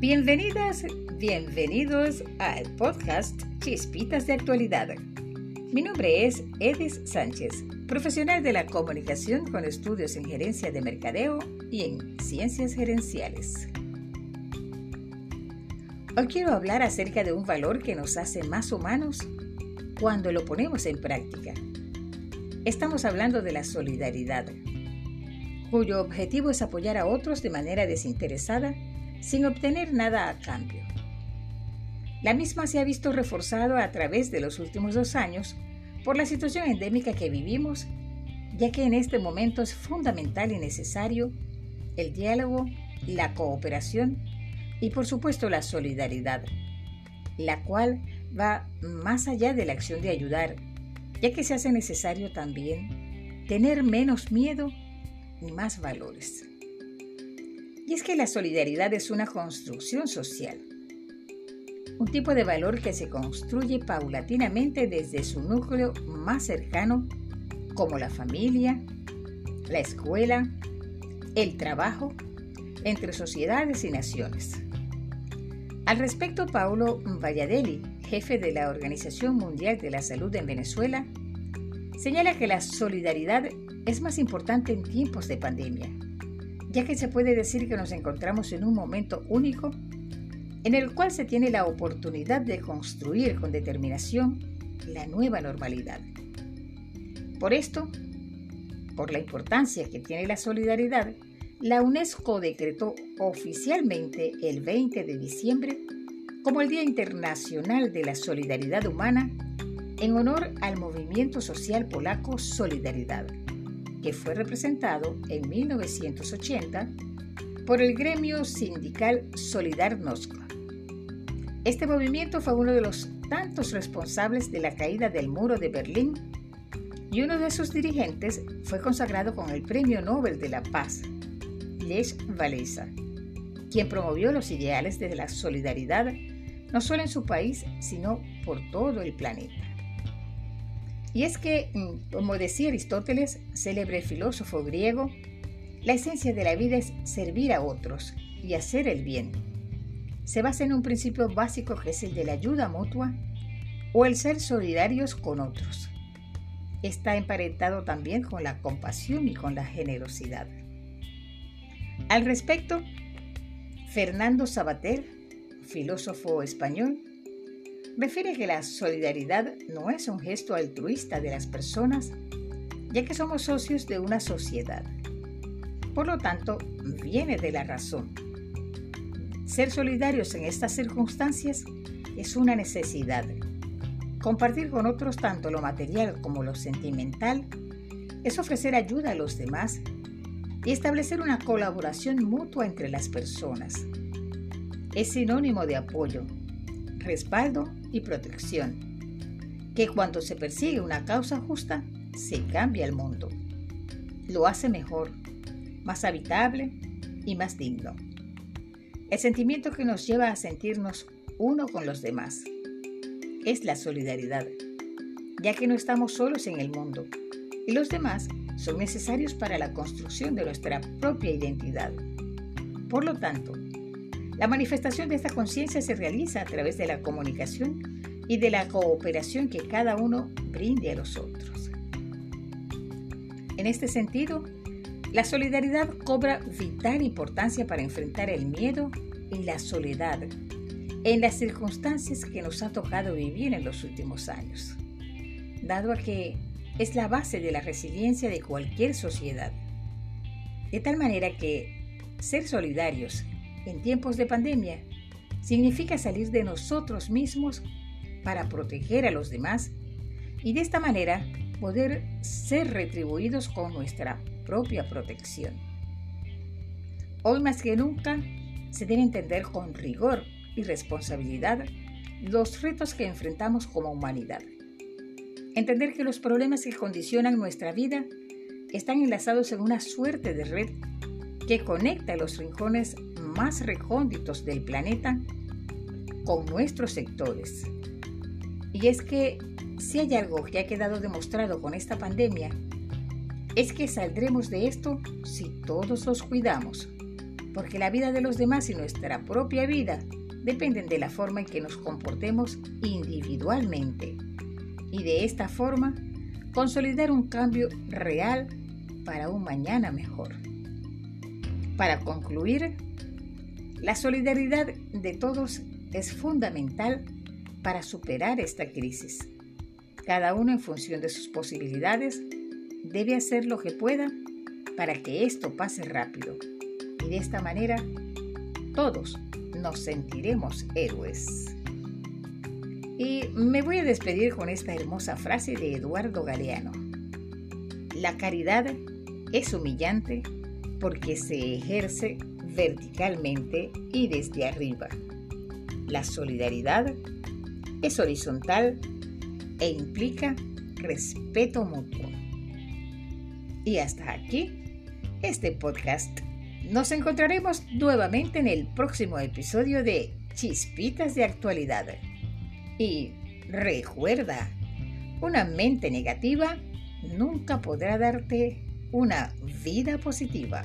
Bienvenidas, bienvenidos al podcast Chispitas de Actualidad. Mi nombre es Edis Sánchez, profesional de la comunicación con estudios en gerencia de mercadeo y en ciencias gerenciales. Hoy quiero hablar acerca de un valor que nos hace más humanos cuando lo ponemos en práctica. Estamos hablando de la solidaridad, cuyo objetivo es apoyar a otros de manera desinteresada sin obtener nada a cambio. La misma se ha visto reforzada a través de los últimos dos años por la situación endémica que vivimos, ya que en este momento es fundamental y necesario el diálogo, la cooperación y por supuesto la solidaridad, la cual va más allá de la acción de ayudar, ya que se hace necesario también tener menos miedo y más valores. Y es que la solidaridad es una construcción social, un tipo de valor que se construye paulatinamente desde su núcleo más cercano, como la familia, la escuela, el trabajo, entre sociedades y naciones. Al respecto, Paulo Valladelli, jefe de la Organización Mundial de la Salud en Venezuela, señala que la solidaridad es más importante en tiempos de pandemia ya que se puede decir que nos encontramos en un momento único en el cual se tiene la oportunidad de construir con determinación la nueva normalidad. Por esto, por la importancia que tiene la solidaridad, la UNESCO decretó oficialmente el 20 de diciembre como el Día Internacional de la Solidaridad Humana en honor al movimiento social polaco Solidaridad que fue representado en 1980 por el gremio sindical Solidarnosc. Este movimiento fue uno de los tantos responsables de la caída del muro de Berlín y uno de sus dirigentes fue consagrado con el Premio Nobel de la Paz, Lech Walesa, quien promovió los ideales de la solidaridad no solo en su país, sino por todo el planeta. Y es que, mm, como decía Aristóteles, célebre filósofo griego, la esencia de la vida es servir a otros y hacer el bien. Se basa en un principio básico que es el de la ayuda mutua o el ser solidarios con otros. Está emparentado también con la compasión y con la generosidad. Al respecto, Fernando Sabater, filósofo español, refiere que la solidaridad no es un gesto altruista de las personas, ya que somos socios de una sociedad. Por lo tanto, viene de la razón. Ser solidarios en estas circunstancias es una necesidad. Compartir con otros tanto lo material como lo sentimental es ofrecer ayuda a los demás y establecer una colaboración mutua entre las personas. Es sinónimo de apoyo, respaldo y protección. Que cuando se persigue una causa justa, se cambia el mundo. Lo hace mejor, más habitable y más digno. El sentimiento que nos lleva a sentirnos uno con los demás es la solidaridad, ya que no estamos solos en el mundo y los demás son necesarios para la construcción de nuestra propia identidad. Por lo tanto, la manifestación de esta conciencia se realiza a través de la comunicación y de la cooperación que cada uno brinde a los otros. En este sentido, la solidaridad cobra vital importancia para enfrentar el miedo y la soledad en las circunstancias que nos ha tocado vivir en los últimos años, dado a que es la base de la resiliencia de cualquier sociedad. De tal manera que ser solidarios en tiempos de pandemia significa salir de nosotros mismos para proteger a los demás y de esta manera poder ser retribuidos con nuestra propia protección. Hoy más que nunca se debe entender con rigor y responsabilidad los retos que enfrentamos como humanidad. Entender que los problemas que condicionan nuestra vida están enlazados en una suerte de red que conecta los rincones más recónditos del planeta con nuestros sectores. Y es que si hay algo que ha quedado demostrado con esta pandemia, es que saldremos de esto si todos los cuidamos, porque la vida de los demás y nuestra propia vida dependen de la forma en que nos comportemos individualmente y de esta forma consolidar un cambio real para un mañana mejor. Para concluir, la solidaridad de todos es fundamental para superar esta crisis. Cada uno en función de sus posibilidades debe hacer lo que pueda para que esto pase rápido. Y de esta manera, todos nos sentiremos héroes. Y me voy a despedir con esta hermosa frase de Eduardo Galeano. La caridad es humillante porque se ejerce verticalmente y desde arriba. La solidaridad es horizontal e implica respeto mutuo. Y hasta aquí este podcast. Nos encontraremos nuevamente en el próximo episodio de Chispitas de Actualidad. Y recuerda, una mente negativa nunca podrá darte una vida positiva.